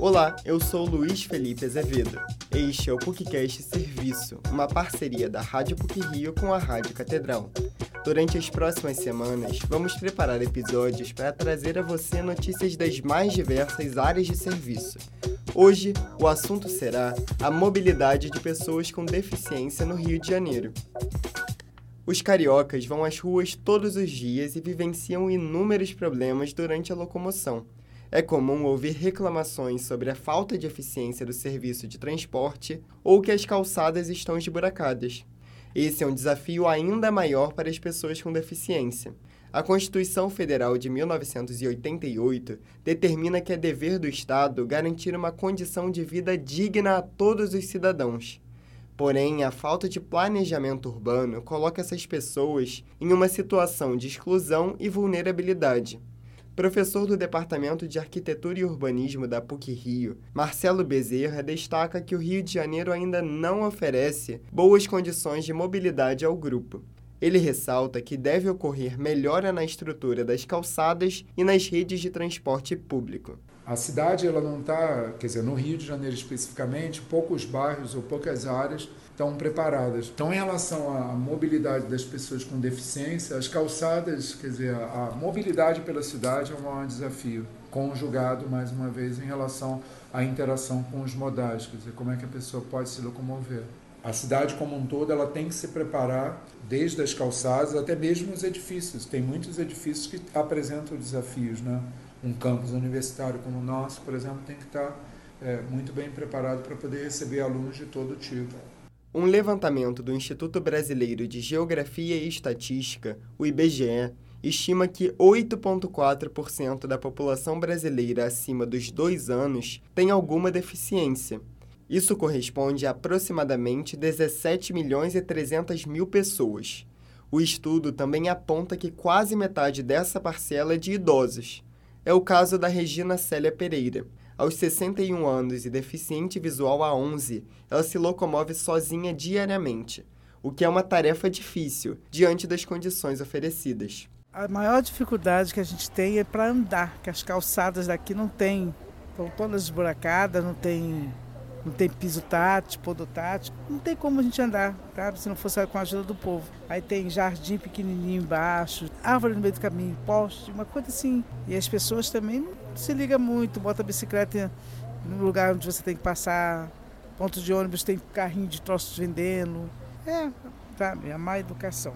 Olá, eu sou Luiz Felipe Azevedo. Este é o PUCcast Serviço, uma parceria da Rádio PUC Rio com a Rádio Catedral. Durante as próximas semanas, vamos preparar episódios para trazer a você notícias das mais diversas áreas de serviço. Hoje, o assunto será a mobilidade de pessoas com deficiência no Rio de Janeiro. Os cariocas vão às ruas todos os dias e vivenciam inúmeros problemas durante a locomoção. É comum ouvir reclamações sobre a falta de eficiência do serviço de transporte ou que as calçadas estão esburacadas. Esse é um desafio ainda maior para as pessoas com deficiência. A Constituição Federal de 1988 determina que é dever do Estado garantir uma condição de vida digna a todos os cidadãos. Porém, a falta de planejamento urbano coloca essas pessoas em uma situação de exclusão e vulnerabilidade. Professor do Departamento de Arquitetura e Urbanismo da PUC Rio, Marcelo Bezerra destaca que o Rio de Janeiro ainda não oferece boas condições de mobilidade ao grupo. Ele ressalta que deve ocorrer melhora na estrutura das calçadas e nas redes de transporte público. A cidade ela não está, quer dizer, no Rio de Janeiro especificamente, poucos bairros ou poucas áreas estão preparadas. Então, em relação à mobilidade das pessoas com deficiência, as calçadas, quer dizer, a mobilidade pela cidade é um maior desafio, conjugado, mais uma vez, em relação à interação com os modais, quer dizer, como é que a pessoa pode se locomover. A cidade como um todo ela tem que se preparar desde as calçadas até mesmo os edifícios. Tem muitos edifícios que apresentam desafios, né? Um campus universitário como o nosso, por exemplo, tem que estar é, muito bem preparado para poder receber alunos de todo tipo. Um levantamento do Instituto Brasileiro de Geografia e Estatística, o IBGE, estima que 8,4% da população brasileira acima dos dois anos tem alguma deficiência. Isso corresponde a aproximadamente 17 milhões e 300 mil pessoas. O estudo também aponta que quase metade dessa parcela é de idosos. É o caso da Regina Célia Pereira, aos 61 anos e deficiente visual a 11, ela se locomove sozinha diariamente, o que é uma tarefa difícil diante das condições oferecidas. A maior dificuldade que a gente tem é para andar, que as calçadas daqui não tem, estão todas esburacadas, não tem, não tem piso tátil, podotátil, não tem como a gente andar, tá? se não fosse com a ajuda do povo. Aí tem jardim pequenininho embaixo, árvore no meio do caminho, poste, uma coisa assim. E as pessoas também não se liga muito, bota a bicicleta no lugar onde você tem que passar, pontos de ônibus tem carrinho de troços vendendo. É, sabe, a má educação.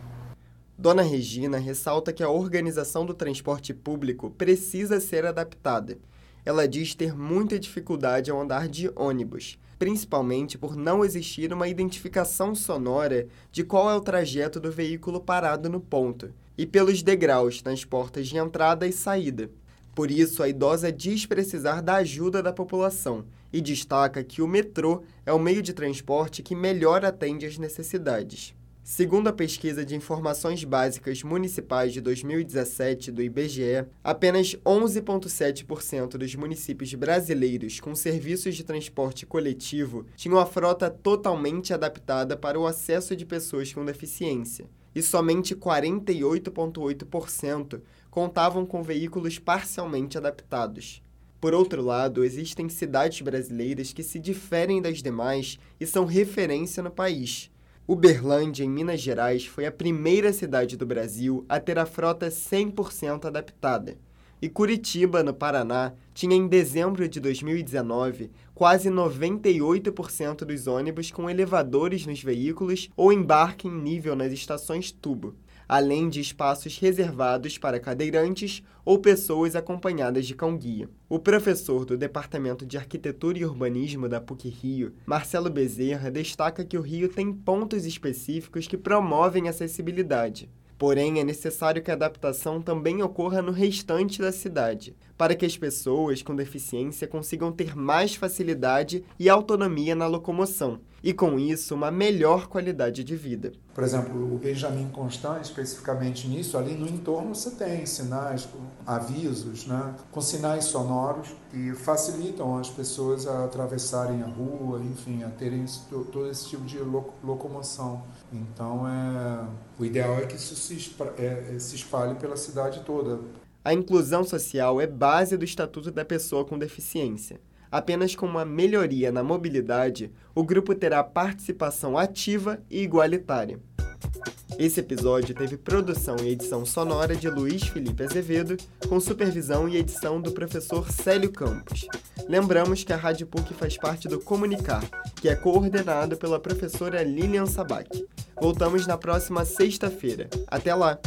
Dona Regina ressalta que a organização do transporte público precisa ser adaptada. Ela diz ter muita dificuldade ao andar de ônibus, principalmente por não existir uma identificação sonora de qual é o trajeto do veículo parado no ponto, e pelos degraus nas portas de entrada e saída. Por isso, a idosa diz precisar da ajuda da população e destaca que o metrô é o meio de transporte que melhor atende às necessidades. Segundo a pesquisa de informações básicas municipais de 2017 do IBGE, apenas 11,7% dos municípios brasileiros com serviços de transporte coletivo tinham a frota totalmente adaptada para o acesso de pessoas com deficiência, e somente 48,8% contavam com veículos parcialmente adaptados. Por outro lado, existem cidades brasileiras que se diferem das demais e são referência no país. Uberlândia, em Minas Gerais, foi a primeira cidade do Brasil a ter a frota 100% adaptada. E Curitiba, no Paraná, tinha em dezembro de 2019 quase 98% dos ônibus com elevadores nos veículos ou embarque em nível nas estações tubo além de espaços reservados para cadeirantes ou pessoas acompanhadas de cão-guia. O professor do Departamento de Arquitetura e Urbanismo da PUC-Rio, Marcelo Bezerra, destaca que o Rio tem pontos específicos que promovem acessibilidade. Porém, é necessário que a adaptação também ocorra no restante da cidade, para que as pessoas com deficiência consigam ter mais facilidade e autonomia na locomoção, e com isso uma melhor qualidade de vida. Por exemplo, o Benjamin Constant, especificamente nisso, ali no entorno você tem sinais, avisos, né, com sinais sonoros que facilitam as pessoas a atravessarem a rua, enfim, a terem todo esse tipo de locomoção. Então, é, o ideal é que isso se, é, se espalhe pela cidade toda. A inclusão social é base do Estatuto da Pessoa com Deficiência. Apenas com uma melhoria na mobilidade, o grupo terá participação ativa e igualitária. Esse episódio teve produção e edição sonora de Luiz Felipe Azevedo, com supervisão e edição do professor Célio Campos. Lembramos que a Rádio PUC faz parte do Comunicar, que é coordenado pela professora Lilian Sabac. Voltamos na próxima sexta-feira. Até lá!